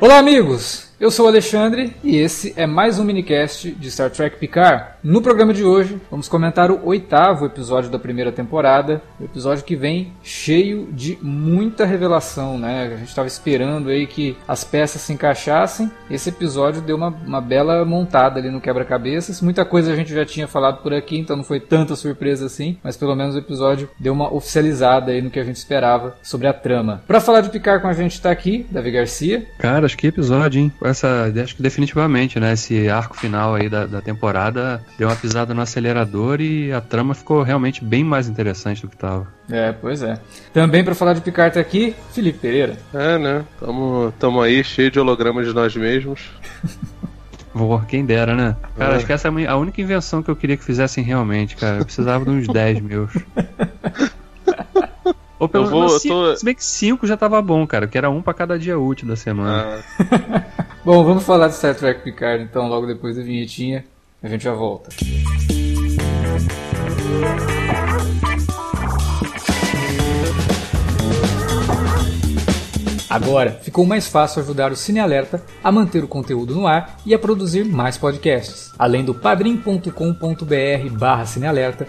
Olá, amigos! Eu sou o Alexandre e esse é mais um minicast de Star Trek Picard. No programa de hoje, vamos comentar o oitavo episódio da primeira temporada, o episódio que vem cheio de muita revelação, né? A gente estava esperando aí que as peças se encaixassem. Esse episódio deu uma, uma bela montada ali no quebra-cabeças. Muita coisa a gente já tinha falado por aqui, então não foi tanta surpresa assim, mas pelo menos o episódio deu uma oficializada aí no que a gente esperava sobre a trama. Para falar de Picard com a gente está aqui, Davi Garcia. Cara, acho que episódio, hein? essa, acho que definitivamente, né? Esse arco final aí da, da temporada deu uma pisada no acelerador e a trama ficou realmente bem mais interessante do que estava. É, pois é. Também para falar de Picard tá aqui, Felipe Pereira. É, né? Tamo, tamo aí cheio de hologramas de nós mesmos. Vou, quem dera, né? Cara, é. acho que essa é a única invenção que eu queria que fizessem realmente, cara. Eu precisava de uns 10 meus. Ou pelo menos. Tô... Se bem que 5 já tava bom, cara, que era um para cada dia útil da semana. Ah. bom, vamos falar de Star Trek Picard então, logo depois da vinhetinha. A gente já volta. Agora, ficou mais fácil ajudar o Cine Alerta a manter o conteúdo no ar e a produzir mais podcasts. Além do padrim.com.br barra cinealerta,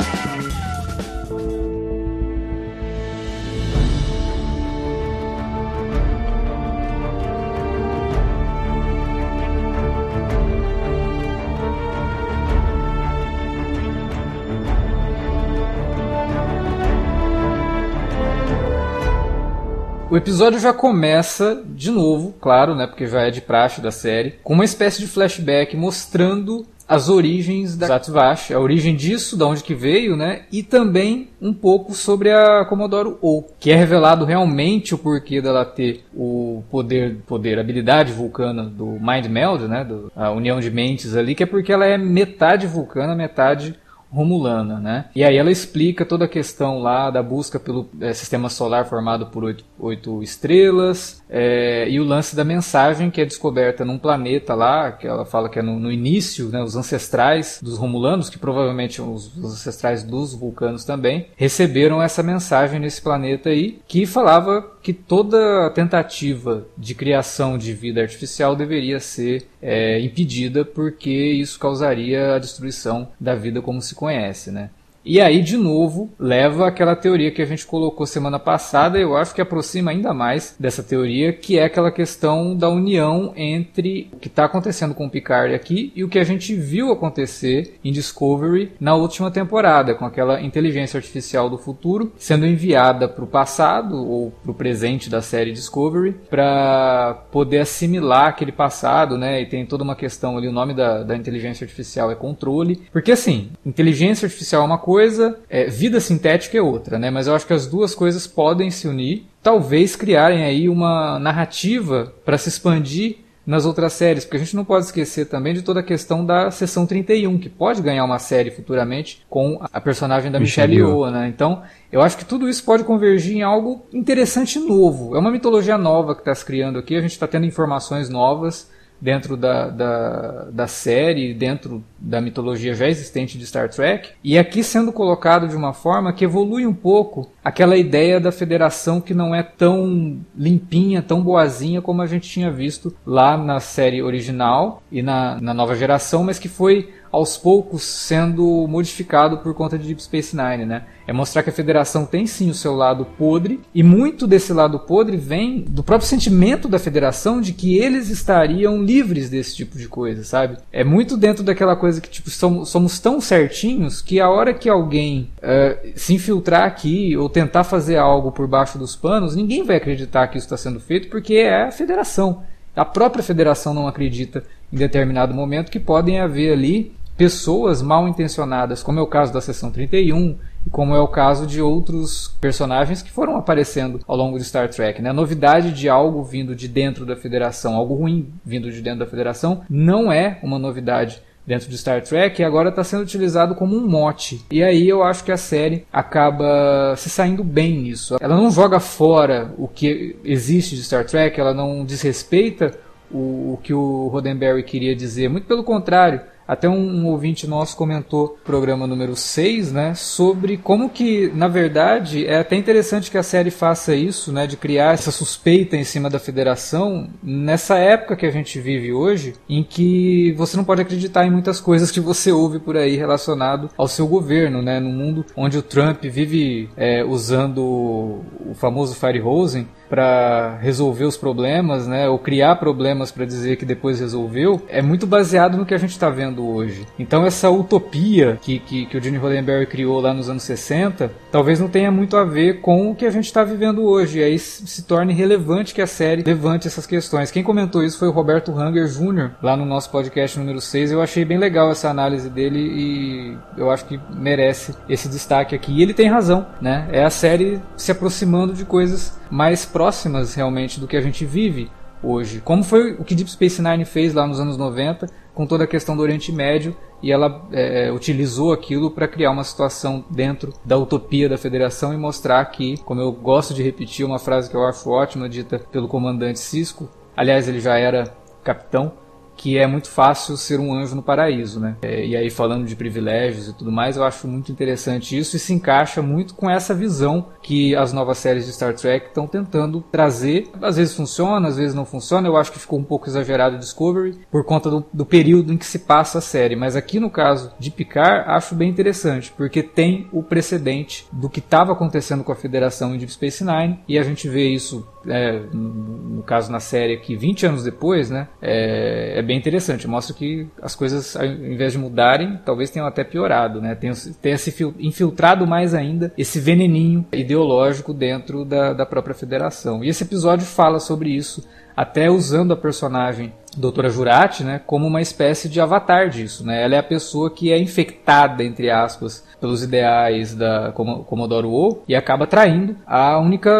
O episódio já começa de novo, claro, né, porque já é de praxe da série, com uma espécie de flashback mostrando as origens da Zatvash, a origem disso, da onde que veio, né? E também um pouco sobre a Commodore O, que é revelado realmente o porquê dela ter o poder, poder, habilidade vulcana do Mind Meld, né? Do, a união de mentes ali, que é porque ela é metade vulcana, metade romulana, né? E aí ela explica toda a questão lá da busca pelo é, sistema solar formado por oito, oito estrelas é, e o lance da mensagem que é descoberta num planeta lá, que ela fala que é no, no início, né, os ancestrais dos romulanos, que provavelmente os, os ancestrais dos vulcanos também, receberam essa mensagem nesse planeta aí, que falava que toda tentativa de criação de vida artificial deveria ser é, impedida porque isso causaria a destruição da vida como se conhece, né? E aí, de novo, leva aquela teoria que a gente colocou semana passada, eu acho que aproxima ainda mais dessa teoria, que é aquela questão da união entre o que está acontecendo com o Picard aqui e o que a gente viu acontecer em Discovery na última temporada, com aquela inteligência artificial do futuro sendo enviada para o passado ou para o presente da série Discovery para poder assimilar aquele passado, né? E tem toda uma questão ali, o nome da, da inteligência artificial é controle, porque assim, inteligência artificial é uma coisa coisa, é, vida sintética é outra, né? Mas eu acho que as duas coisas podem se unir, talvez criarem aí uma narrativa para se expandir nas outras séries, porque a gente não pode esquecer também de toda a questão da sessão 31, que pode ganhar uma série futuramente com a personagem da Michelle Yeoh, né? Então, eu acho que tudo isso pode convergir em algo interessante e novo. É uma mitologia nova que está se criando aqui, a gente está tendo informações novas dentro da, da, da série, dentro da mitologia já existente de Star Trek, e aqui sendo colocado de uma forma que evolui um pouco aquela ideia da federação que não é tão limpinha, tão boazinha como a gente tinha visto lá na série original e na, na nova geração, mas que foi aos poucos sendo modificado por conta de Deep Space Nine, né? É mostrar que a Federação tem sim o seu lado podre e muito desse lado podre vem do próprio sentimento da Federação de que eles estariam livres desse tipo de coisa, sabe? É muito dentro daquela coisa que tipo somos, somos tão certinhos que a hora que alguém uh, se infiltrar aqui ou tentar fazer algo por baixo dos panos, ninguém vai acreditar que isso está sendo feito porque é a Federação. A própria Federação não acredita em determinado momento que podem haver ali pessoas mal intencionadas, como é o caso da Seção 31 e como é o caso de outros personagens que foram aparecendo ao longo de Star Trek. Né? A novidade de algo vindo de dentro da Federação, algo ruim vindo de dentro da Federação, não é uma novidade dentro de Star Trek e agora está sendo utilizado como um mote. E aí eu acho que a série acaba se saindo bem nisso. Ela não joga fora o que existe de Star Trek, ela não desrespeita o, o que o Roddenberry queria dizer. Muito pelo contrário, até um, um, ouvinte nosso comentou programa número 6, né, sobre como que, na verdade, é até interessante que a série faça isso, né, de criar essa suspeita em cima da federação nessa época que a gente vive hoje, em que você não pode acreditar em muitas coisas que você ouve por aí relacionado ao seu governo, né, num mundo onde o Trump vive é, usando o famoso Firehosen para resolver os problemas, né, ou criar problemas para dizer que depois resolveu, é muito baseado no que a gente está vendo hoje. Então essa utopia que, que, que o Gene Roddenberry criou lá nos anos 60, talvez não tenha muito a ver com o que a gente está vivendo hoje. E aí se torne relevante que a série levante essas questões. Quem comentou isso foi o Roberto Hanger Jr., lá no nosso podcast número 6. Eu achei bem legal essa análise dele e eu acho que merece esse destaque aqui. E ele tem razão, né? É a série se aproximando de coisas mais próximas realmente do que a gente vive hoje. Como foi o que Deep Space Nine fez lá nos anos 90 com toda a questão do Oriente Médio e ela é, utilizou aquilo para criar uma situação dentro da utopia da Federação e mostrar que, como eu gosto de repetir uma frase que eu acho ótima dita pelo comandante Cisco, aliás ele já era capitão, que é muito fácil ser um anjo no paraíso, né? É, e aí falando de privilégios e tudo mais, eu acho muito interessante isso e se encaixa muito com essa visão que as novas séries de Star Trek estão tentando trazer. Às vezes funciona, às vezes não funciona. Eu acho que ficou um pouco exagerado o Discovery por conta do, do período em que se passa a série. Mas aqui no caso de Picard, acho bem interessante, porque tem o precedente do que estava acontecendo com a Federação em Deep Space Nine e a gente vê isso é, no caso na série aqui 20 anos depois, né? É, é bem interessante. Mostra que as coisas, ao invés de mudarem, talvez tenham até piorado, né? Tenha, tenha se infiltrado mais ainda esse veneninho ideológico dentro da, da própria federação. E esse episódio fala sobre isso até usando a personagem Doutora Jurati, né, como uma espécie de avatar disso, né? Ela é a pessoa que é infectada entre aspas pelos ideais da Commodore O e acaba traindo a única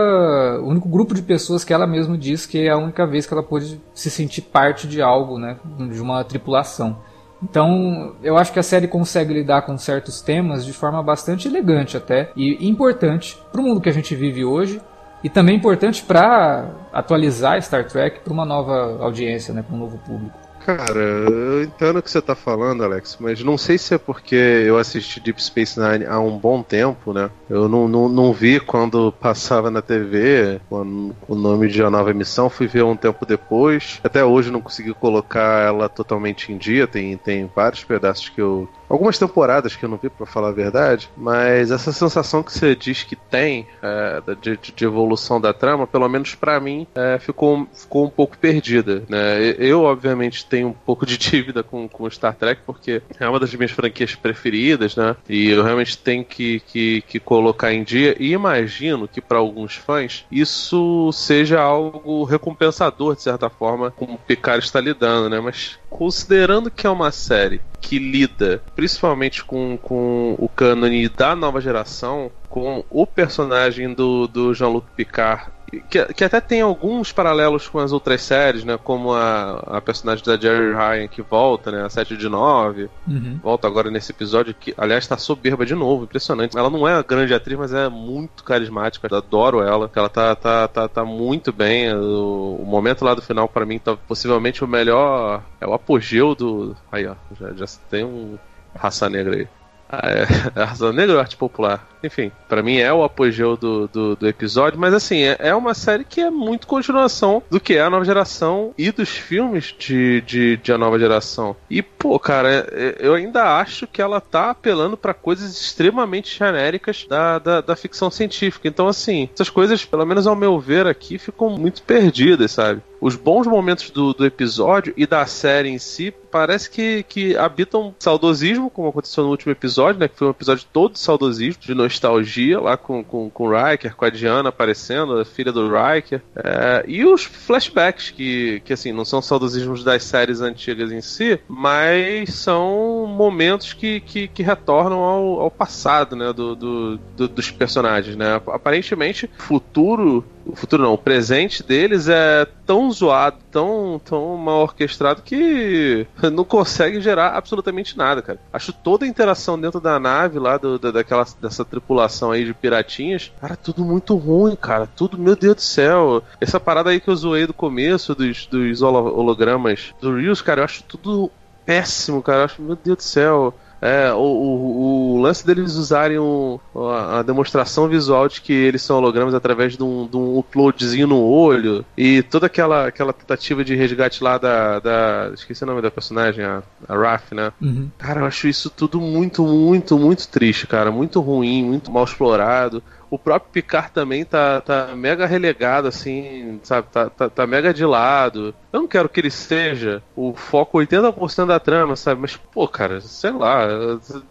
o único grupo de pessoas que ela mesma diz que é a única vez que ela pôde se sentir parte de algo, né, de uma tripulação. Então, eu acho que a série consegue lidar com certos temas de forma bastante elegante até e importante para o mundo que a gente vive hoje e também importante para atualizar Star Trek para uma nova audiência, né, para um novo público. Cara, eu entendo o que você está falando, Alex, mas não sei se é porque eu assisti Deep Space Nine há um bom tempo, né? Eu não, não, não vi quando passava na TV o nome de a nova emissão, fui ver um tempo depois. Até hoje não consegui colocar ela totalmente em dia, tem, tem vários pedaços que eu, algumas temporadas que eu não vi, para falar a verdade, mas essa sensação que você diz que tem é, de, de, evolução da trama, pelo menos para mim, é, ficou, ficou um pouco perdida. Né? Eu, obviamente, tenho um pouco de dívida com, com Star Trek, porque é uma das minhas franquias preferidas, né? E eu realmente tenho que, que, que colocar em dia, e imagino que para alguns fãs isso seja algo recompensador, de certa forma, como o Picard está lidando, né? Mas considerando que é uma série que lida principalmente com, com o cânone da nova geração, com o personagem do, do Jean-Luc Picard que, que, até tem alguns paralelos com as outras séries, né? Como a, a personagem da Jerry Ryan que volta, né? A 7 de 9. Uhum. Volta agora nesse episódio que, aliás, tá soberba de novo, impressionante. Ela não é uma grande atriz, mas é muito carismática. Eu adoro ela. Ela tá, tá, tá, tá muito bem. O, o momento lá do final, para mim, tá possivelmente o melhor. É o apogeu do. Aí, ó. Já, já tem um raça negra aí. Ah, é, é raça negra ou arte popular? enfim, para mim é o apogeu do, do, do episódio, mas assim, é, é, uma série que é muito continuação do que é a nova geração e dos filmes de, de, de a nova geração. E, pô, cara, é, eu ainda acho que ela tá apelando para coisas extremamente genéricas da, da, da ficção científica. Então, assim, essas coisas, pelo menos ao meu ver aqui, ficam muito perdidas, sabe? Os bons momentos do, do episódio e da série em si parece que, que habitam saudosismo, como aconteceu no último episódio, né? Que foi um episódio todo de saudosismo, de nostalgia, lá com, com, com o Riker, com a Diana aparecendo, a filha do Riker. É, e os flashbacks, que, que assim, não são saudosismos das séries antigas em si, mas são momentos que, que, que retornam ao, ao passado, né? Do, do, do, dos personagens, né? Aparentemente, futuro o futuro não, o presente deles é tão zoado, tão, tão mal orquestrado que não consegue gerar absolutamente nada, cara. Acho toda a interação dentro da nave lá, do, da, daquela, dessa tripulação aí de piratinhas, cara, tudo muito ruim, cara. Tudo, meu Deus do céu. Essa parada aí que eu zoei do começo dos, dos hologramas do Reels, cara, eu acho tudo péssimo, cara. Eu acho, meu Deus do céu. É, o, o, o, lance deles usarem o, a, demonstração visual de que eles são hologramas através de um, de um uploadzinho no olho e toda aquela, aquela tentativa de resgate lá da, da. Esqueci o nome da personagem, a, a Raf, né? Uhum. Cara, eu acho isso tudo muito, muito, muito triste, cara. Muito ruim, muito mal explorado. O próprio Picard também tá, tá mega relegado, assim, sabe? Tá, tá, tá mega de lado. Eu não quero que ele seja o foco 80% da trama, sabe? Mas, pô, cara, sei lá.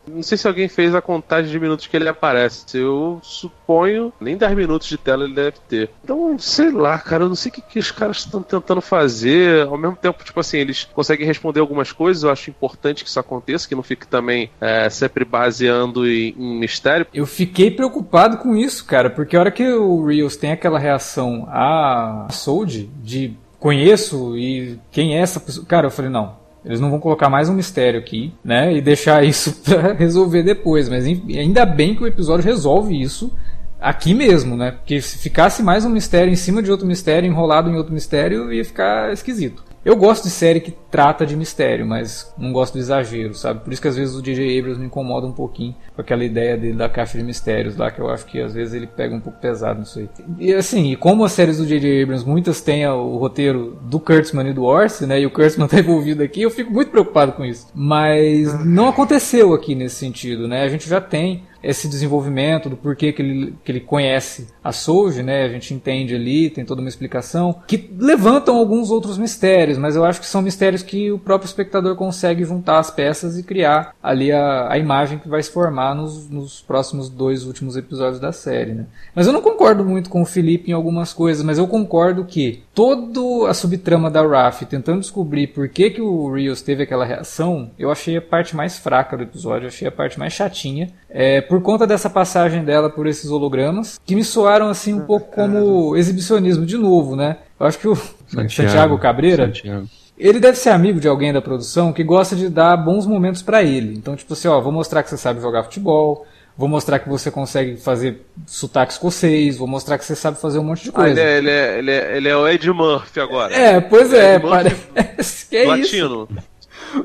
Não sei se alguém fez a contagem de minutos que ele aparece. Eu suponho nem 10 minutos de tela ele deve ter. Então, sei lá, cara, eu não sei o que, que os caras estão tentando fazer. Ao mesmo tempo, tipo assim, eles conseguem responder algumas coisas. Eu acho importante que isso aconteça, que não fique também é, sempre baseando em, em mistério. Eu fiquei preocupado com isso isso, cara, porque a hora que o Rios tem aquela reação a Sold de conheço e quem é essa pessoa, cara, eu falei, não, eles não vão colocar mais um mistério aqui, né? E deixar isso pra resolver depois. Mas ainda bem que o episódio resolve isso aqui mesmo, né? Porque se ficasse mais um mistério em cima de outro mistério, enrolado em outro mistério, ia ficar esquisito. Eu gosto de série que trata de mistério, mas não gosto do exagero, sabe? Por isso que às vezes o DJ Abrams me incomoda um pouquinho com aquela ideia dele da caixa de mistérios lá, que eu acho que às vezes ele pega um pouco pesado nisso aí. E assim, e como as séries do DJ Abrams muitas têm o roteiro do Kurtzman e do Orsi, né? E o Kurtzman tá envolvido aqui, eu fico muito preocupado com isso. Mas não aconteceu aqui nesse sentido, né? A gente já tem esse desenvolvimento do porquê que ele, que ele conhece a Soulja, né? A gente entende ali, tem toda uma explicação, que levantam alguns outros mistérios, mas eu acho que são mistérios que o próprio espectador consegue juntar as peças e criar ali a, a imagem que vai se formar nos, nos próximos dois últimos episódios da série, né? Mas eu não concordo muito com o Felipe em algumas coisas, mas eu concordo que toda a subtrama da Raf tentando descobrir por que, que o Rios teve aquela reação, eu achei a parte mais fraca do episódio, achei a parte mais chatinha. É, por conta dessa passagem dela por esses hologramas, que me soaram assim um pouco como exibicionismo de novo, né? Eu acho que o Santiago, Santiago Cabreira, Santiago. ele deve ser amigo de alguém da produção que gosta de dar bons momentos para ele. Então, tipo assim, ó, vou mostrar que você sabe jogar futebol, vou mostrar que você consegue fazer sotaque escocês, vou mostrar que você sabe fazer um monte de coisa. Ah, ele, é, ele, é, ele, é, ele é o Ed Murphy agora. É, pois é, é parece que é Latino. isso.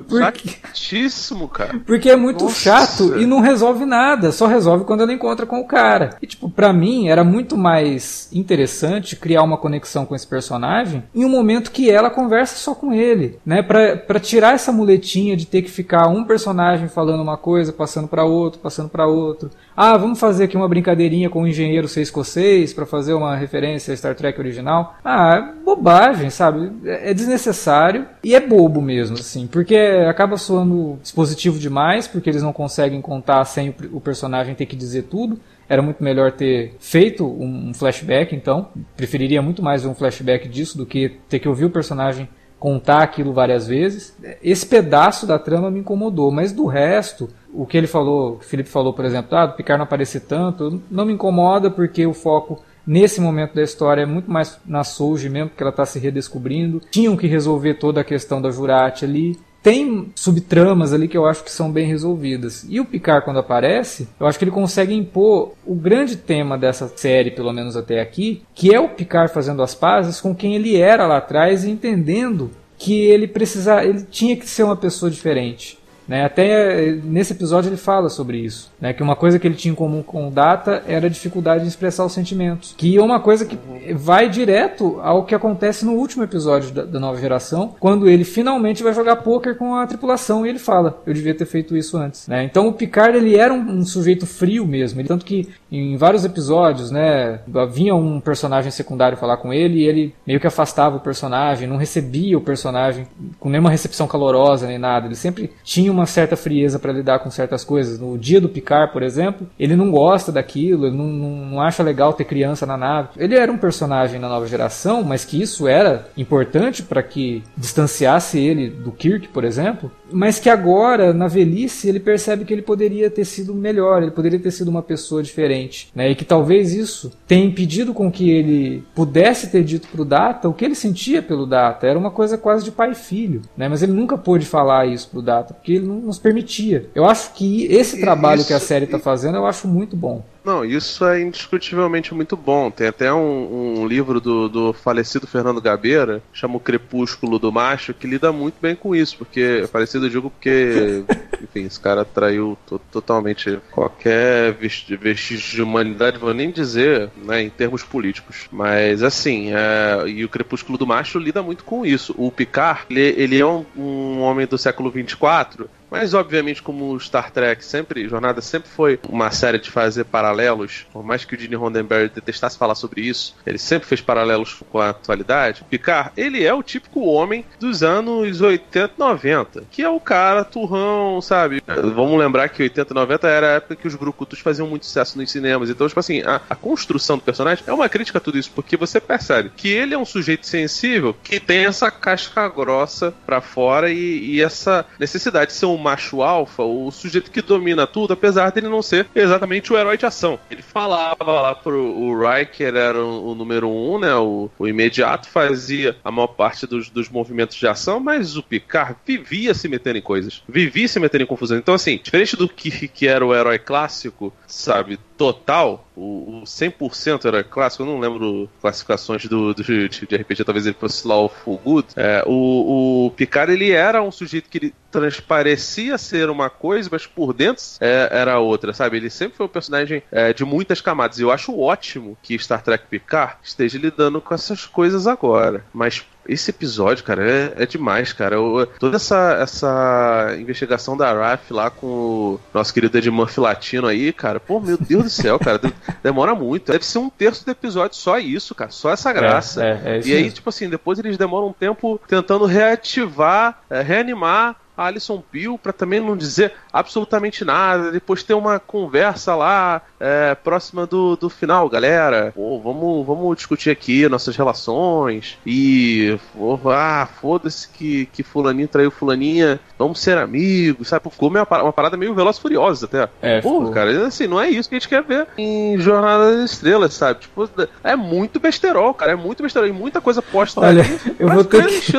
Porque... Chatíssimo, cara. Porque é muito Nossa. chato e não resolve nada. Só resolve quando ela encontra com o cara. E, tipo, pra mim era muito mais interessante criar uma conexão com esse personagem em um momento que ela conversa só com ele, né? Pra, pra tirar essa muletinha de ter que ficar um personagem falando uma coisa, passando para outro, passando para outro. Ah, vamos fazer aqui uma brincadeirinha com o engenheiro ser escocês para fazer uma referência a Star Trek original. Ah, é bobagem, sabe? É, é desnecessário e é bobo mesmo, assim, porque acaba soando dispositivo demais, porque eles não conseguem contar sem o personagem ter que dizer tudo. Era muito melhor ter feito um flashback, então. Preferiria muito mais um flashback disso do que ter que ouvir o personagem contar aquilo várias vezes. Esse pedaço da trama me incomodou, mas do resto, o que ele falou, o Felipe falou, por exemplo, ah, do Picard não aparecer tanto, não me incomoda porque o foco nesse momento da história é muito mais na Soulja mesmo, porque ela está se redescobrindo. Tinham que resolver toda a questão da Jurati ali. Tem subtramas ali que eu acho que são bem resolvidas. E o Picard, quando aparece, eu acho que ele consegue impor o grande tema dessa série, pelo menos até aqui, que é o Picard fazendo as pazes com quem ele era lá atrás e entendendo que ele precisava, ele tinha que ser uma pessoa diferente Né? Até eh, nesse episódio ele fala sobre isso, né? que uma coisa que ele tinha em comum com o Data era a dificuldade de expressar os sentimentos, que é uma coisa que vai direto ao que acontece no último episódio da, da nova geração, quando ele finalmente vai jogar poker com a tripulação e ele fala, eu devia ter feito isso antes. Né? Então o Picard ele era um, um sujeito frio mesmo, ele, tanto que em vários episódios, né, vinha um personagem secundário falar com ele e ele meio que afastava o personagem, não recebia o personagem com nenhuma recepção calorosa nem nada. Ele sempre tinha uma certa frieza para lidar com certas coisas. No dia do Picard, por exemplo, ele não gosta daquilo, ele não, não, não acha legal ter criança na nave. Ele era um personagem na nova geração, mas que isso era importante para que distanciasse ele do Kirk, por exemplo, mas que agora, na velhice, ele percebe que ele poderia ter sido melhor, ele poderia ter sido uma pessoa diferente, né? E que talvez isso tenha impedido com que ele pudesse ter dito pro Data o que ele sentia pelo Data. Era uma coisa quase de pai e filho, né? Mas ele nunca pôde falar isso pro Data, porque ele nos permitia. Eu acho que esse trabalho isso, que a série está fazendo, eu acho muito bom. Não, isso é indiscutivelmente muito bom. Tem até um, um livro do, do, falecido Fernando Gabeira, chama O Crepúsculo do Macho, que lida muito bem com isso, porque falecido eu digo porque, enfim, esse cara traiu totalmente qualquer vestígio de humanidade, vou nem dizer, né, em termos políticos. Mas assim, é, e o Crepúsculo do Macho lida muito com isso. O Picard, ele, ele é um, um homem do século 24 mas, obviamente, como Star Trek sempre, Jornada sempre foi uma série de fazer paralelos, por mais que o Gene Roddenberry detestasse falar sobre isso, ele sempre fez paralelos com a atualidade. Picard, ele é o típico homem dos anos 80, 90, que é o cara turrão, sabe? Vamos lembrar que 80, 90 era a época que os brucutus faziam muito sucesso nos cinemas. Então, tipo assim, a, a construção do personagem é uma crítica a tudo isso, porque você percebe que ele é um sujeito sensível que tem essa casca grossa pra fora e, e essa necessidade de ser um macho alfa, o sujeito que domina tudo, apesar dele não ser exatamente o herói de ação. Ele falava lá pro o Riker era o, o número um, né? O, o, imediato fazia a maior parte dos, dos movimentos de ação, mas o Picard vivia se metendo em coisas, vivia se metendo em confusão. Então, assim, diferente do que, que era o herói clássico, sabe? Total, o, o 100% era clássico, eu não lembro classificações do, do de, de, RPG, talvez ele fosse Lawful Good. É, o, o Picard ele era um sujeito que ele transparecia ser uma coisa, mas por dentro é, era outra, sabe? Ele sempre foi um personagem é, de muitas camadas. E eu acho ótimo que Star Trek Picard esteja lidando com essas coisas agora. Mas esse episódio, cara, é, é demais, cara. Eu, toda essa, essa investigação da RAF lá com o nosso querido Ed Murphy latino aí, cara, pô, meu Deus do céu, cara, demora muito. Deve ser um terço do episódio só isso, cara, só essa graça. É, é, é e aí, tipo assim, depois eles demoram um tempo tentando reativar, é, reanimar a Alison Peel para também não dizer absolutamente nada, depois ter uma conversa lá é, próxima do, do final, galera. Pô, vamos, vamos discutir aqui nossas relações e oh, ah, foda-se que, que fulaninho traiu fulaninha, vamos ser amigos, sabe? Ficou uma, uma parada meio veloz furiosa até. É, Pô, ficou... cara, assim, não é isso que a gente quer ver em Jornada das Estrelas, sabe? Tipo, é muito besterol, cara, é muito besterol e muita coisa posta Olha, ali, eu vou ter que...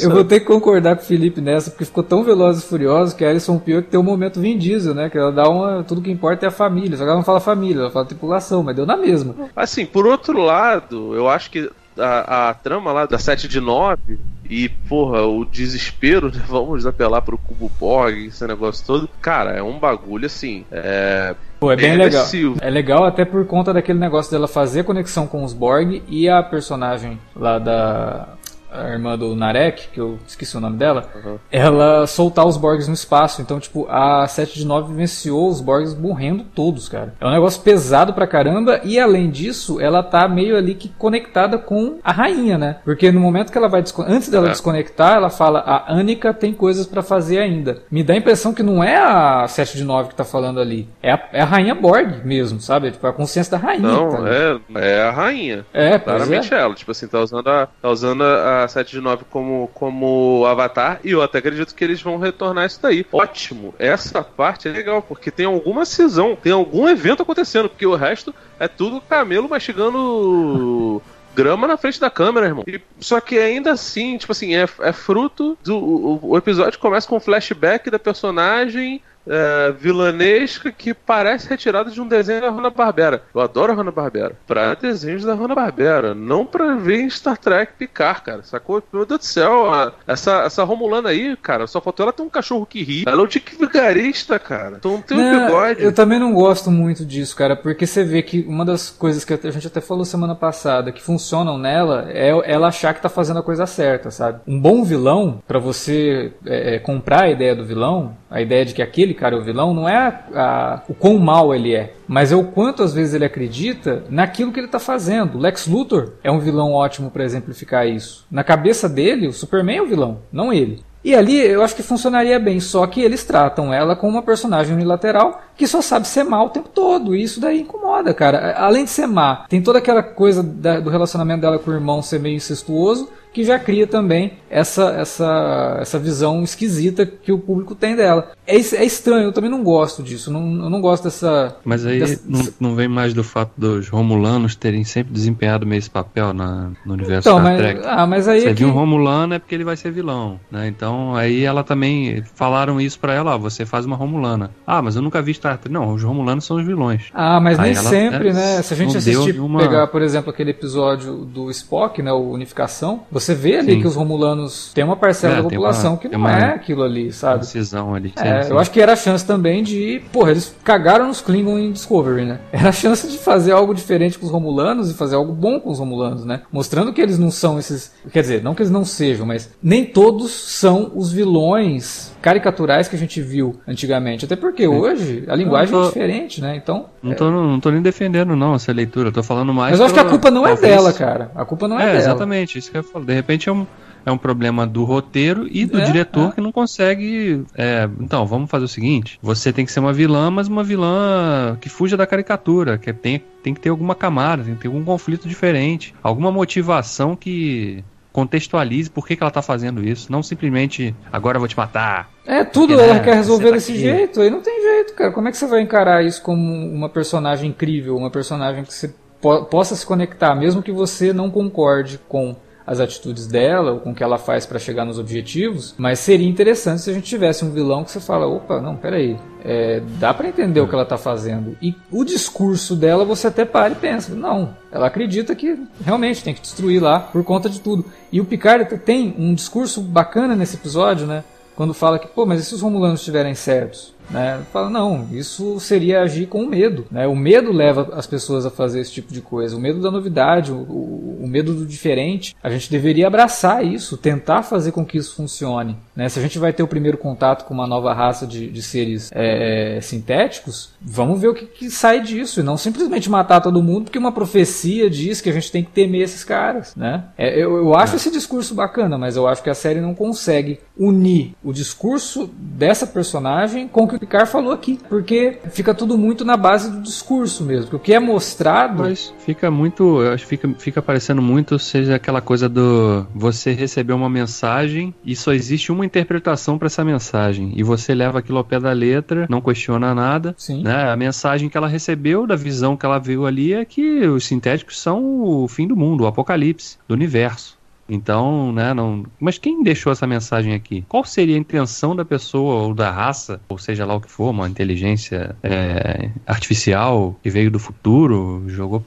Eu vou ter que concordar com o Felipe nessa, porque ficou tão tão Velozes e Furiosos que a Alison Pio que tem um momento Vin Diesel, né? Que ela dá uma. Tudo que importa é a família. Só que ela não fala família, ela fala tripulação, mas deu na mesma. Assim, por outro lado, eu acho que a, a trama lá da 7 de 9 e, porra, o desespero, né? Vamos apelar pro Cubo Borg, esse negócio todo. Cara, é um bagulho assim. É. Pô, é bem, bem legal. É legal até por conta daquele negócio dela fazer conexão com os Borg e a personagem lá da a irmã do Narek, que eu esqueci o nome dela, uhum. ela soltar os Borgs no espaço. Então, tipo, a 7 de 9 venciou os Borgs morrendo todos, cara. É um negócio pesado pra caramba e além disso, ela tá meio ali que conectada com a rainha, né? Porque no momento que ela vai antes dela é. desconectar, ela fala: "A Anika tem coisas para fazer ainda". Me dá a impressão que não é a 7 de 9 que tá falando ali, é a, é a rainha Borg mesmo, sabe? Tipo, a consciência da rainha. Não, tá é, é a rainha. É, claramente é. ela, tipo assim, tá usando a tá usando a 7 de 9 como, como avatar, e eu até acredito que eles vão retornar isso daí. Ótimo, essa parte é legal, porque tem alguma cisão, tem algum evento acontecendo, porque o resto é tudo camelo mastigando grama na frente da câmera, irmão. E, só que ainda assim, tipo assim, é, é fruto do. O, o, episódio começa com um flashback da personagem é, vilanesca que parece retirada de um desenho da Hanna-Barbera. Eu adoro a Hanna-Barbera. Pra desenhos da Hanna-Barbera, não pra ver em Star Trek picar, cara. Sacou? Meu Deus do céu, a, essa, essa Romulana aí, cara, só faltou ela ter um cachorro que ri. Ela é um tique vigarista, cara. Então não tem um bigode. Eu também não gosto muito disso, cara, porque você vê que uma das coisas que a gente até falou semana passada que funcionam nela é ela achar que tá fazendo a coisa certa, sabe? Um bom vilão, para você é, é, comprar a ideia do vilão, a ideia de que aquele cara é o vilão, não é a, a, o quão mal ele é, mas é o quanto às vezes ele acredita naquilo que ele está fazendo. Lex Luthor é um vilão ótimo para exemplificar isso. Na cabeça dele, o Superman é o vilão, não ele. E ali eu acho que funcionaria bem, só que eles tratam ela como uma personagem unilateral que só sabe ser má o tempo todo. E isso daí incomoda, cara. Além de ser má, tem toda aquela coisa da, do relacionamento dela com o irmão ser meio incestuoso que já cria também essa, essa, essa visão esquisita que o público tem dela. É, é estranho, eu também não gosto disso, não, eu não gosto dessa... Mas aí dessa, não, não vem mais do fato dos Romulanos terem sempre desempenhado meio esse papel na, no universo então, Star mas, Trek. Ah, mas aí Você é viu que... um Romulano é porque ele vai ser vilão, né? Então aí ela também falaram isso pra ela, ó, você faz uma Romulana. Ah, mas eu nunca vi Star Trek. Não, os Romulanos são os vilões. Ah, mas Aí nem sempre, é, né? Se a gente assistir, nenhuma- pegar, por exemplo, aquele episódio do Spock, né, o Unificação, você vê ali Sim. que os Romulanos têm uma parcela É, da tem população uma- que tem não é aquilo ali, sabe? Decisão ali. É, sim, eu acho que era a chance também de. Porra, eles cagaram nos Klingon em Discovery, né? Era a chance de fazer algo diferente com os Romulanos e fazer algo bom com os Romulanos, né? Mostrando que eles não são esses. Quer dizer, não que eles não sejam, mas nem todos são os vilões caricaturais que a gente viu antigamente. Até porque hoje a linguagem tô- é diferente, né? Então. Não tô, não tô nem defendendo, não, essa leitura. Eu tô falando mais. Mas eu acho que a culpa não é dela, cara. A culpa não é, É, dela. exatamente, isso que eu falo. De repente é um, é um problema do roteiro e do É, diretor é. que não consegue. é, então, vamos fazer o seguinte: você tem que ser uma vilã, mas uma vilã que fuja da caricatura, que tem, tem que ter alguma camada, tem que ter algum conflito diferente, alguma motivação que contextualize por que, que ela tá fazendo isso. Não simplesmente agora eu vou te matar. É, tudo Porque, ela né, quer resolver tá desse jeito, aí não tem jeito, cara. Como é que você vai encarar isso como uma personagem incrível, uma personagem que você po- possa se conectar, mesmo que você não concorde com as atitudes dela ou com o que ela faz pra chegar nos objetivos, mas seria interessante se a gente tivesse um vilão que você fala, opa, não, peraí, é, dá pra entender o que ela tá fazendo. E o discurso dela você até para e pensa, não, ela acredita que realmente tem que destruir lá por conta de tudo. E o Picard tem um discurso bacana nesse episódio, né? Quando fala que, pô, mas e se os Romulanos estiverem certos? Né? Fala, não, isso seria agir com medo. Né? O medo leva as pessoas a fazer esse tipo de coisa. O medo da novidade, o, o, o medo do diferente. A gente deveria abraçar isso, tentar fazer com que isso funcione. Né? Se a gente vai ter o primeiro contato com uma nova raça de, de seres é, sintéticos, vamos ver o que, que sai disso. E não simplesmente matar todo mundo porque uma profecia diz que a gente tem que temer esses caras. Né? É, eu, eu acho esse discurso bacana, mas eu acho que a série não consegue unir o discurso dessa personagem com o que o Picard falou aqui. Porque fica tudo muito na base do discurso mesmo. O que é mostrado. Mas fica muito. Eu acho que fica, fica parecendo muito, seja aquela coisa do. Você recebeu uma mensagem e só existe uma interpretação para essa mensagem. E você leva aquilo ao pé da letra, não questiona nada. Sim. Né? A mensagem que ela recebeu, da visão que ela viu ali, é que os sintéticos são o fim do mundo, o apocalipse, do universo. Então, né, não. Mas quem deixou essa mensagem aqui? Qual seria a intenção da pessoa ou da raça, ou seja lá o que for, uma inteligência é, artificial que veio do futuro, jogou,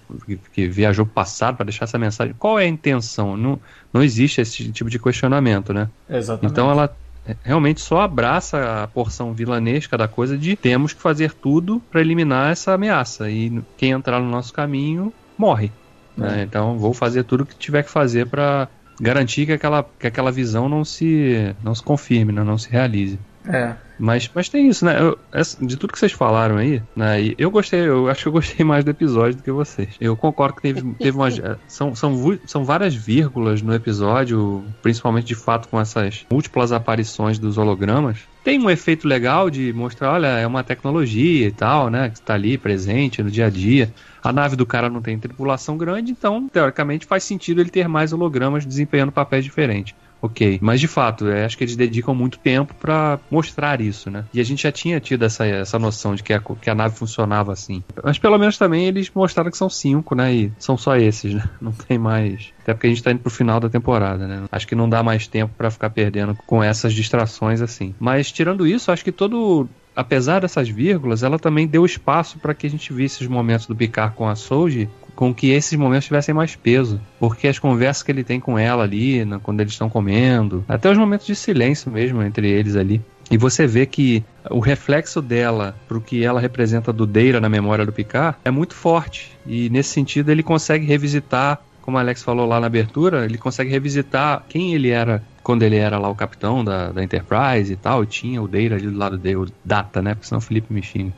que, viajou pro passado para deixar essa mensagem? Qual é a intenção? Não, não existe esse tipo de questionamento, né? Exatamente. Então ela realmente só abraça a porção vilanesca da coisa de temos que fazer tudo para eliminar essa ameaça e quem entrar no nosso caminho morre. né? Então vou fazer tudo o que tiver que fazer para garantir que aquela, que aquela visão não se não se confirme, né? não se realize. É. Mas, mas tem isso, né? Eu- essa- de tudo que vocês falaram aí, né? e eu gostei, eu acho que eu gostei mais do episódio do que vocês. Eu concordo que teve, teve umas. eh, São, são, são várias vírgulas no episódio, principalmente de fato com essas múltiplas aparições dos hologramas. Tem um efeito legal de mostrar, olha, é uma tecnologia e tal, né? Que está ali presente no dia a dia. A nave do cara não tem tripulação grande, então, teoricamente, faz sentido ele ter mais hologramas desempenhando papéis diferentes. Ok, mas de fato, eu acho que eles dedicam muito tempo pra mostrar isso, né? E a gente já tinha tido essa, essa noção de que a, que a nave funcionava assim. Mas pelo menos também eles mostraram que são cinco, né? E são só esses, né? Não tem mais. Até porque a gente tá indo pro final da temporada, né? Acho que não dá mais tempo pra ficar perdendo com essas distrações assim. Mas tirando isso, acho que todo apesar dessas vírgulas, ela também deu espaço para que a gente visse os momentos do Picard com a Soji com que esses momentos tivessem mais peso. Porque as conversas que ele tem com ela ali, quando eles estão comendo, até os momentos de silêncio mesmo entre eles ali. E você vê que o reflexo dela pro que ela representa do Deira na memória do Picard é muito forte. E nesse sentido ele consegue revisitar, como Alex falou lá na abertura, ele consegue revisitar quem ele era quando ele era lá o capitão da, da Enterprise e tal. E tinha o Deira ali do lado dele, o Data, né? Porque senão o Felipe me xinga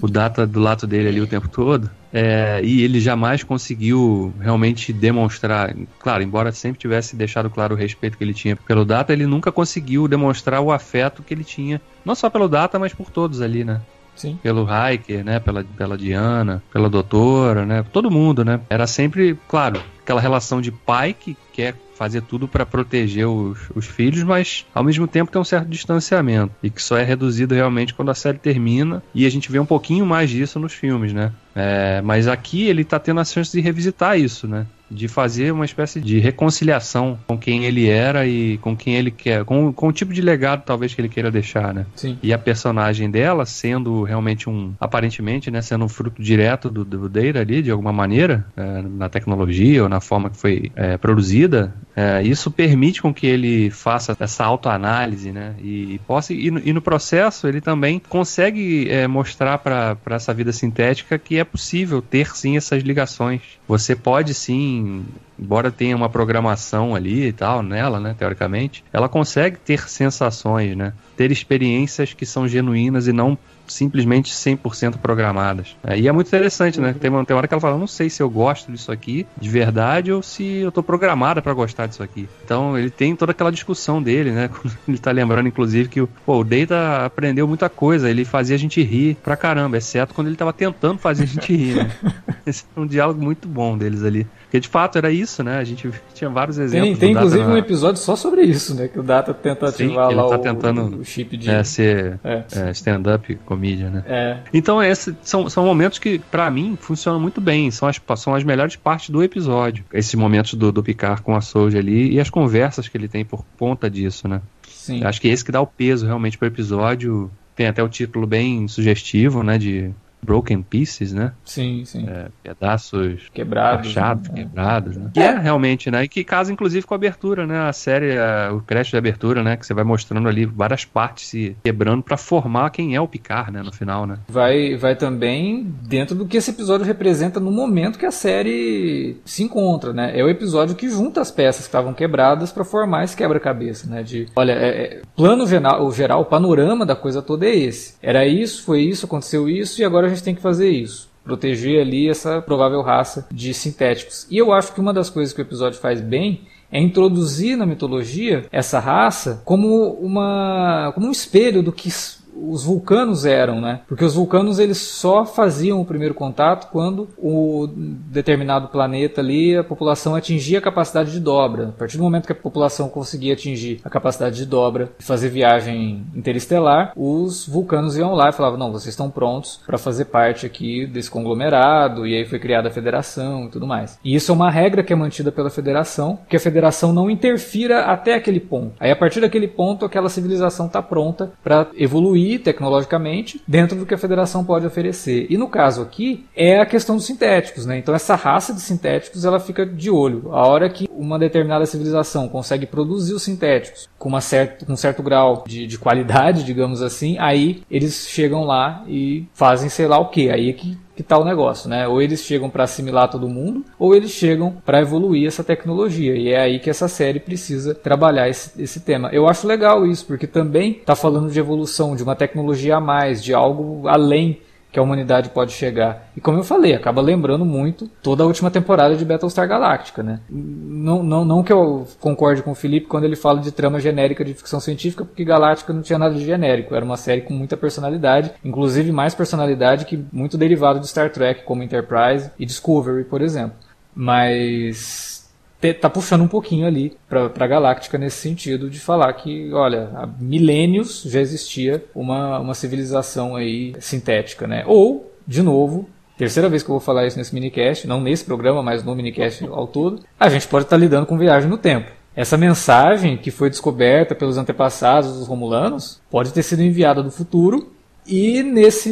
o Data do lado dele ali o tempo todo. É, e ele jamais conseguiu realmente demonstrar. Claro, embora sempre tivesse deixado claro o respeito que ele tinha pelo Data, ele nunca conseguiu demonstrar o afeto que ele tinha, não só pelo Data, mas por todos ali, né? Sim. Pelo Hiker, né? Pela, pela Diana, pela doutora, né? Todo mundo, né? Era sempre, claro, aquela relação de pai que quer fazer tudo para proteger os, os, filhos, mas ao mesmo tempo tem um certo distanciamento e que só é reduzido realmente quando a série termina e a gente vê um pouquinho mais disso nos filmes, né? É, mas aqui ele tá tendo a chance de revisitar isso, né? De fazer uma espécie de reconciliação com quem ele era e com quem ele quer, com, com o tipo de legado talvez que ele queira deixar, né? Sim. E a personagem dela sendo realmente um, aparentemente, né, sendo um fruto direto do, do Deira ali, de alguma maneira, é, na tecnologia ou na forma que foi é, produzida, é, isso permite com que ele faça essa autoanálise, né? E, e possa e no, e no, processo ele também consegue é, mostrar para essa vida sintética que é possível ter sim essas ligações. Você pode sim embora tenha uma programação ali e tal nela, né, teoricamente, ela consegue ter sensações, né? Ter experiências que são genuínas e não simplesmente 100% programadas. É, e é muito interessante, né? Tem uma, tem uma hora que ela fala, não sei se eu gosto disso aqui de verdade ou se eu tô programada para gostar disso aqui. Então ele tem toda aquela discussão dele, né? ele tá lembrando, inclusive, que pô, o Data aprendeu muita coisa, ele fazia a gente rir pra caramba, exceto quando ele tava tentando fazer a gente rir, né? Esse é um diálogo muito bom deles ali. Porque de fato era isso, né? A gente tinha vários exemplos. Tem, tem inclusive na... um episódio só sobre isso, né? Que o Data tenta ativar Sim, lá tá o, tentando, o chip de. É, ser é. É, stand-up comédia, né? É. Então, esses são, são momentos que, para mim, funcionam muito bem. São as, são as melhores partes do episódio. Esses momentos do, do Picard com a Soja ali e as conversas que ele tem por conta disso, né? Sim. Acho que é esse que dá o peso realmente pro episódio. Tem até o título bem sugestivo, né? De Broken Pieces, né? Sim, sim. É, pedaços quebrados, rachados, né? quebrados, né? Que é realmente, né? E que casa inclusive com a abertura, né? A série, a, o crédito de abertura, né? Que você vai mostrando ali várias partes se quebrando para formar quem é o Picard, né? No final, né? Vai, vai também dentro do que esse episódio representa no momento que a série se encontra, né? É o episódio que junta as peças que estavam quebradas para formar esse quebra-cabeça, né? De, olha, é, é, plano geral, o geral, o panorama da coisa toda é esse. Era isso, foi isso, aconteceu isso e agora a gente tem que fazer isso. Proteger ali essa provável raça de sintéticos. E eu acho que uma das coisas que o episódio faz bem é introduzir na mitologia essa raça como uma como um espelho do que os vulcanos eram, né? Porque os vulcanos eles só faziam o primeiro contato quando o determinado planeta ali a população atingia a capacidade de dobra. A partir do momento que a população conseguia atingir a capacidade de dobra e fazer viagem interestelar, os vulcanos iam lá e falavam: "Não, vocês estão prontos para fazer parte aqui desse conglomerado". E aí foi criada a federação e tudo mais. E isso é uma regra que é mantida pela federação, que a federação não interfira até aquele ponto. Aí a partir daquele ponto aquela civilização está pronta para evoluir evoluir tecnologicamente dentro do que a federação pode oferecer. E no caso aqui é a questão dos sintéticos, né? Então essa raça de sintéticos ela fica de olho. A hora que uma determinada civilização consegue produzir os sintéticos com, uma certa, com um certo grau de, de qualidade, digamos assim, aí eles chegam lá e fazem sei lá o que. Aí é que que está o negócio, né? Ou eles chegam para assimilar todo mundo, ou eles chegam para evoluir essa tecnologia. E é aí que essa série precisa trabalhar esse, esse tema. Eu acho legal isso, porque também está falando de evolução, de uma tecnologia a mais, de algo além que a humanidade pode chegar. E como eu falei, acaba lembrando muito toda a última temporada de Battlestar Galactica, né? Não, não, não que eu concorde com o Felipe quando ele fala de trama genérica de ficção científica, porque Galáctica não tinha nada de genérico, era uma série com muita personalidade, inclusive mais personalidade que muito derivado de Star Trek, como Enterprise e Discovery, por exemplo. Mas tá puxando um pouquinho ali para a Galáctica nesse sentido de falar que, olha, há milênios já existia uma, uma civilização aí sintética, né? Ou, de novo, terceira vez que eu vou falar isso nesse minicast, não nesse programa, mas no minicast ao todo, a gente pode estar tá lidando com viagem no tempo. Essa mensagem que foi descoberta pelos antepassados dos Romulanos pode ter sido enviada do futuro E nesse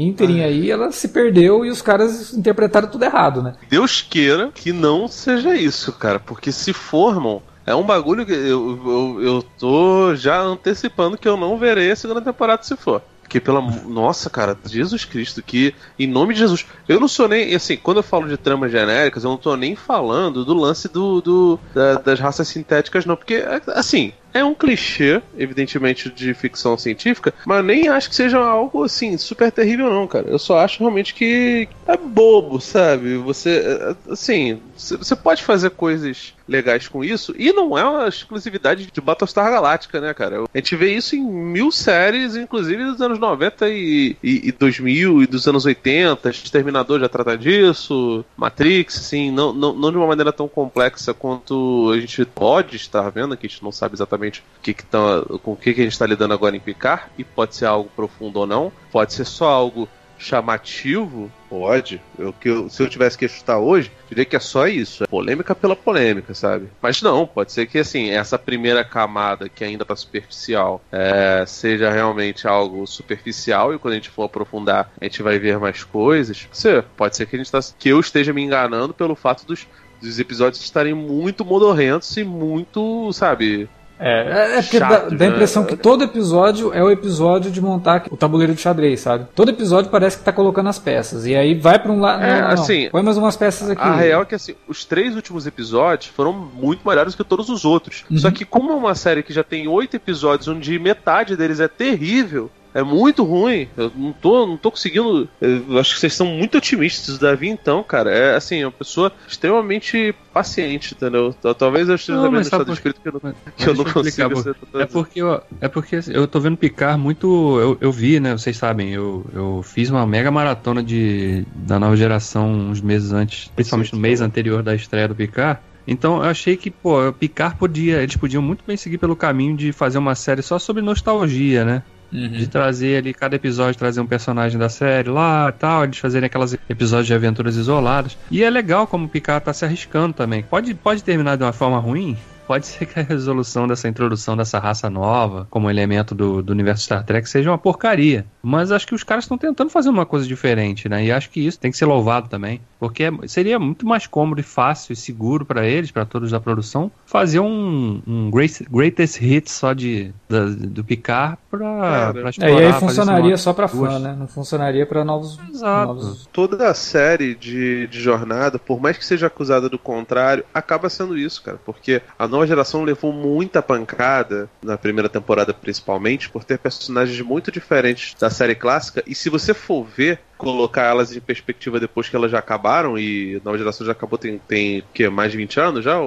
ínterim aí, ela se perdeu e os caras interpretaram tudo errado, né? Deus queira que não seja isso, cara. Porque se formam, é um bagulho que eu, eu, eu tô já antecipando que eu não verei a segunda temporada se for. Porque pela. Nossa, cara, Jesus Cristo, que. Em nome de Jesus. Eu não sou nem. Assim, quando eu falo de tramas genéricas, eu não tô nem falando do lance do, do da, das raças sintéticas, não. Porque, assim, é um clichê, evidentemente, de ficção científica, mas nem acho que seja algo assim super terrível, não, cara. Eu só acho realmente que é bobo, sabe? Você, assim, você pode fazer coisas legais com isso e não é uma exclusividade de Battlestar Galáctica, né, cara? A gente vê isso em mil séries, inclusive dos anos 90 e, e, e 2000 e dos anos 80. Exterminador já trata disso, Matrix, assim, não, não, não de uma maneira tão complexa quanto a gente pode estar vendo, que a gente não sabe exatamente o que que tá, com o que, que a gente está lidando agora em Picar, e pode ser algo profundo ou não, pode ser só algo chamativo, pode. Eu, que eu, se eu tivesse que chutar hoje, diria que é só isso. É polêmica pela polêmica, sabe? Mas não, pode ser que assim, essa primeira camada que ainda tá superficial é, seja realmente algo superficial e quando a gente for aprofundar, a gente vai ver mais coisas. Você, pode ser que a gente tá, que eu esteja me enganando pelo fato dos, dos episódios estarem muito modorrentos e muito, sabe, é, é porque Chato, dá, dá a impressão né? que todo episódio é o episódio de montar o tabuleiro de xadrez, sabe? Todo episódio parece que tá colocando as peças. E aí vai pra um lado. É, não, não, assim. Põe mais umas peças aqui. A real é que assim, os três últimos episódios foram muito melhores que todos os outros. Uhum. Só que, como é uma série que já tem oito episódios, onde metade deles é terrível, é muito ruim. Eu não tô, não tô conseguindo. Eu acho que vocês são muito otimistas, Davi, então, cara. É assim, é uma pessoa extremamente paciente, entendeu? Talvez eu esteja não, sabendo por... escrito que eu não, que eu não consigo. Ser... É porque, eu, é porque assim, eu tô vendo picar muito. Eu, eu vi, né? Vocês sabem, eu, eu fiz uma mega maratona de, da nova geração uns meses antes, principalmente no mês anterior da estreia do Picar. Então eu achei que, pô, Picar podia. Eles podiam muito bem seguir pelo caminho de fazer uma série só sobre nostalgia, né? Uhum. De trazer ali, cada episódio, trazer um personagem da série lá e tal, eles fazerem aquelas episódios de aventuras isoladas. E é legal como o Picard tá se arriscando também. Pode, pode terminar de uma forma ruim, pode ser que a resolução dessa introdução dessa raça nova, como elemento do, do universo Star Trek, seja uma porcaria. Mas acho que os caras estão tentando fazer uma coisa diferente, né? E acho que isso tem que ser louvado também. Porque seria muito mais cômodo e fácil e seguro para eles, para todos da produção, fazer um, um great, greatest hit só de, da, do Picard pra, pra explorar. É, e aí funcionaria só pra fã, né? Não funcionaria para novos, novos. Toda a série de, de jornada, por mais que seja acusada do contrário, acaba sendo isso, cara. Porque a nova geração levou muita pancada, na primeira temporada principalmente, por ter personagens muito diferentes da série clássica. E se você for ver, colocar elas em perspectiva depois que elas já acabaram e a nova geração já acabou, tem, tem que, mais de 20 anos já, o,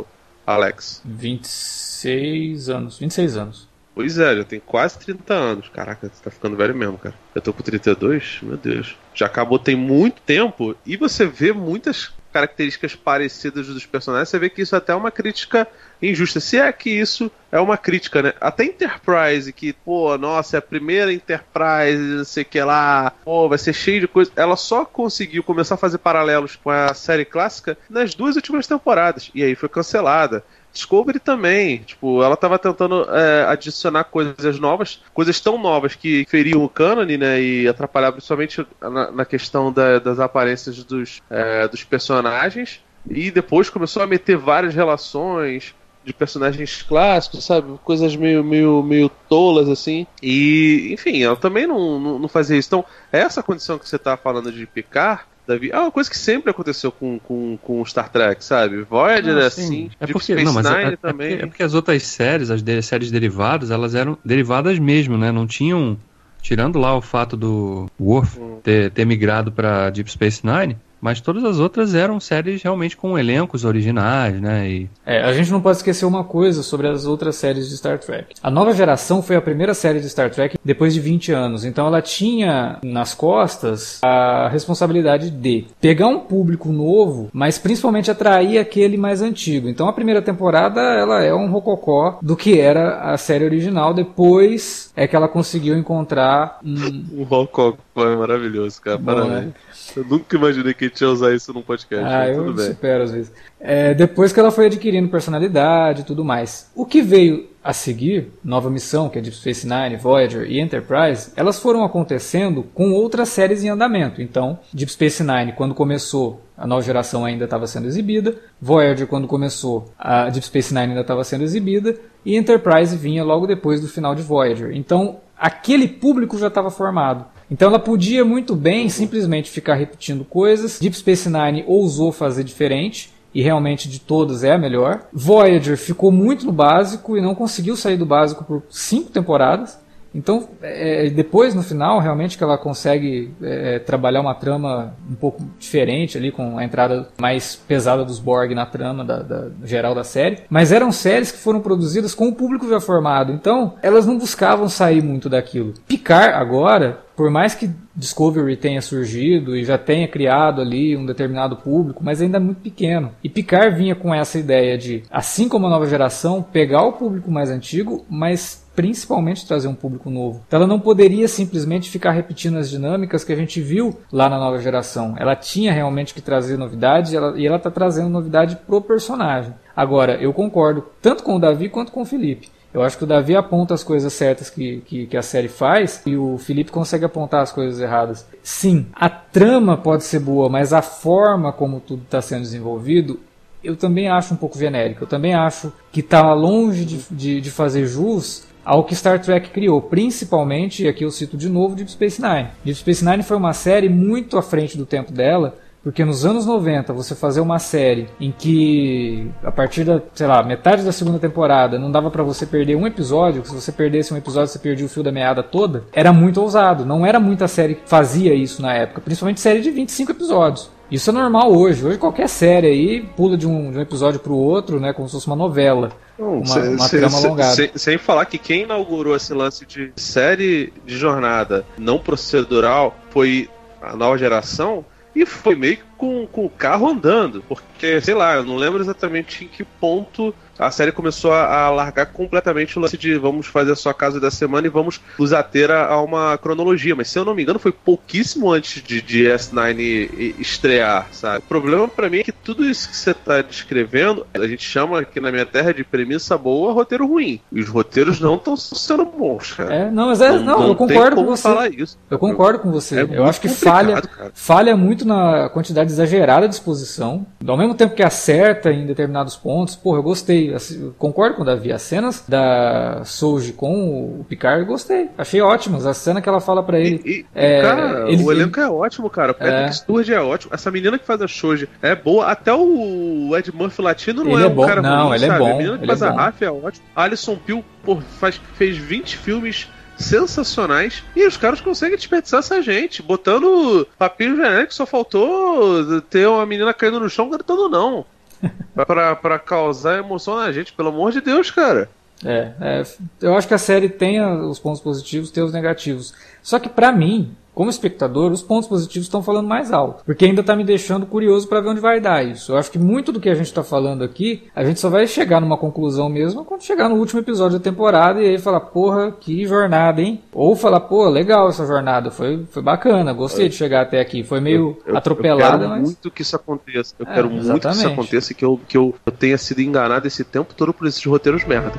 o Alex? 26 anos, 26 anos. Pois é, já tem quase 30 anos. Caraca, você tá ficando velho mesmo, cara. Eu tô com 32, meu Deus. Já acabou tem muito tempo e você vê muitas características parecidas dos personagens, você vê que isso é até é uma crítica injusta. Se é que isso é uma crítica, né? Até Enterprise, que, pô, nossa, é a primeira Enterprise, não sei o que lá, pô, vai ser cheio de coisa. Ela só conseguiu começar a fazer paralelos com a série clássica nas duas últimas temporadas. E aí foi cancelada. Discovery também, tipo, ela tava tentando é, adicionar coisas novas, coisas tão novas que feriam o cânone, né, e atrapalhavam principalmente na, na questão da, das aparências dos, é, dos personagens, e depois começou a meter várias relações de personagens clássicos, sabe, coisas meio, meio, meio tolas, assim, e, enfim, ela também não, não, não fazia isso. Então, essa condição que você tá falando de picar Davi. É uma coisa que sempre aconteceu com, com, com Star Trek, sabe? Voyager é assim, é porque, Space não, mas Nine é, é, também. É porque, é porque as outras séries, as de, séries derivadas, elas eram derivadas mesmo, né? Não tinham. Tirando lá o fato do Worf hum. ter, ter migrado para Deep Space Nine, mas todas as outras eram séries realmente com elencos originais, né? E... É, a gente não pode esquecer uma coisa sobre as outras séries de Star Trek. A nova geração foi a primeira série de Star Trek depois de 20 anos, então ela tinha nas costas a responsabilidade de pegar um público novo, mas principalmente atrair aquele mais antigo. Então a primeira temporada ela é um rococó do que era a série original, depois é que ela conseguiu encontrar um... o rococó é maravilhoso, cara. Bom, Parabéns. Né? Eu nunca imaginei que a gente ia usar isso num podcast. Ah, eu tudo supero às vezes. É, depois que ela foi adquirindo personalidade e tudo mais. O que veio a seguir, Nova Missão, que é Deep Space Nine, Voyager e Enterprise, elas foram acontecendo com outras séries em andamento. Então, Deep Space Nine, quando começou, a nova geração ainda estava sendo exibida. Voyager, quando começou, a Deep Space Nine ainda estava sendo exibida. E Enterprise vinha logo depois do final de Voyager. Então, aquele público já estava formado. Então ela podia muito bem simplesmente ficar repetindo coisas. Deep Space Nine ousou fazer diferente e realmente de todas é a melhor. Voyager ficou muito no básico e não conseguiu sair do básico por cinco temporadas. Então, é, depois no final, realmente que ela consegue é, trabalhar uma trama um pouco diferente ali, com a entrada mais pesada dos Borg na trama da, da, geral da série. Mas eram séries que foram produzidas com o público já formado, então elas não buscavam sair muito daquilo. Picar agora, por mais que Discovery tenha surgido e já tenha criado ali um determinado público, mas ainda é muito pequeno. E Picard vinha com essa ideia de, assim como a nova geração, pegar o público mais antigo, mas principalmente trazer um público novo. Então ela não poderia simplesmente ficar repetindo as dinâmicas que a gente viu lá na nova geração. Ela tinha realmente que trazer novidade e ela está trazendo novidade pro personagem. Agora, eu concordo tanto com o Davi quanto com o Felipe. Eu acho que o Davi aponta as coisas certas que, que, que, a série faz e o Felipe consegue apontar as coisas erradas. Sim, a trama pode ser boa, mas a forma como tudo está sendo desenvolvido eu também acho um pouco genérica. Eu também acho que está longe de, de, de fazer jus ao que Star Trek criou, principalmente, e aqui eu cito de novo, Deep Space Nine. Deep Space Nine foi uma série muito à frente do tempo dela, porque nos anos 90 você fazer uma série em que a partir da, sei lá, metade da segunda temporada não dava para você perder um episódio, se você perdesse um episódio você perdia o fio da meada toda, era muito ousado. Não era muita série que fazia isso na época, principalmente série de 25 episódios. Isso é normal hoje. Hoje qualquer série aí pula de um, de um episódio para o outro, né, como se fosse uma novela. Não, uma, cê, uma trama alongada. Sem, sem falar que quem inaugurou esse lance de série de jornada não procedural foi a nova geração e foi meio com, com o carro andando, porque, sei lá, eu não lembro exatamente em que ponto a série começou a, largar completamente o lance de vamos fazer a sua casa da semana e vamos nos ater a, uma cronologia. Mas se eu não me engano, foi pouquíssimo antes de, de S9 estrear, sabe? O problema para mim é que tudo isso que você tá descrevendo, a gente chama aqui na minha terra de premissa boa, roteiro ruim. E os roteiros não estão sendo bons, cara. É, não, mas é, não, não, não eu concordo com você. Falar isso. Eu concordo com você. É eu acho que falha, falha muito na quantidade exagerada de exposição. Ao mesmo tempo que acerta em determinados pontos, porra, eu gostei Assim, concordo com o Davi. As cenas da Souji com o Picard gostei. Achei ótimas. A cena que ela fala para ele. E, e, é, cara, ele, o elenco ele... é ótimo, cara. O Patrick é. Sturge é ótimo. Essa menina que faz a Souji é boa. Até o Ed Murphy latino não ele é, é um bom. cara Não, ruim, ele é sabe? é bom. A menina que faz é a Raf é ótima. Alison Pill por, faz, fez 20 filmes sensacionais e os caras conseguem desperdiçar essa gente, botando papinho genérico, só faltou ter uma menina caindo no chão gritando não pra, pra causar emoção na gente, pelo amor de Deus, cara. É, é, eu acho que a série tem os pontos positivos, tem os negativos. Só que para mim, como espectador, os pontos positivos estão falando mais alto, porque ainda está me deixando curioso para ver onde vai dar isso. Eu acho que muito do que a gente está falando aqui, a gente só vai chegar numa conclusão mesmo quando chegar no último episódio da temporada e aí falar, porra, que jornada, hein? Ou falar, pô, legal essa jornada, foi, foi bacana, gostei de chegar até aqui. Foi meio eu, eu, atropelada, eu quero mas. muito que isso aconteça. Eu é, quero exatamente. muito que isso aconteça e que eu, que eu tenha sido enganado esse tempo todo por esses roteiros merda.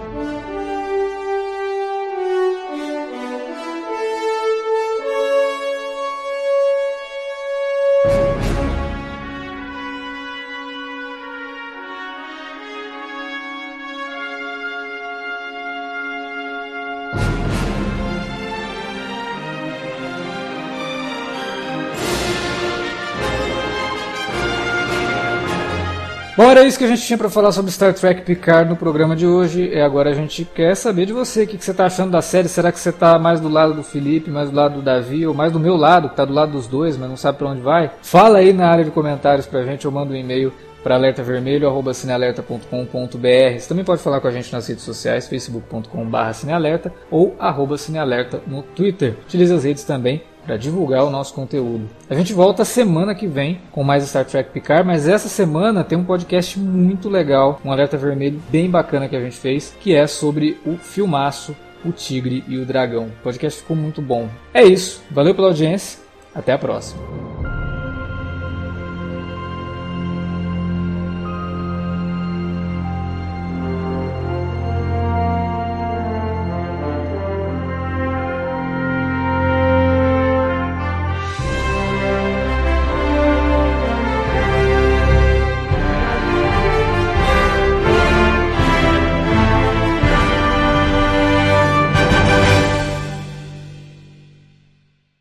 Bom, era isso que a gente tinha para falar sobre Star Trek Picard no programa de hoje. E agora a gente quer saber de você. O que, que você está achando da série? Será que você está mais do lado do Felipe, mais do lado do Davi, ou mais do meu lado, que está do lado dos dois, mas não sabe para onde vai? Fala aí na área de comentários para a gente ou manda um e-mail para alertavermelho.cinealerta.com.br. Você também pode falar com a gente nas redes sociais, facebook.com.br cinealerta ou cinealerta no Twitter. Utilize as redes também para divulgar o nosso conteúdo. A gente volta semana que vem com mais Star Trek Picard, mas essa semana tem um podcast muito legal, um alerta vermelho bem bacana que a gente fez, que é sobre o filmaço O Tigre e o Dragão. O podcast ficou muito bom. É isso, valeu pela audiência Até a próxima.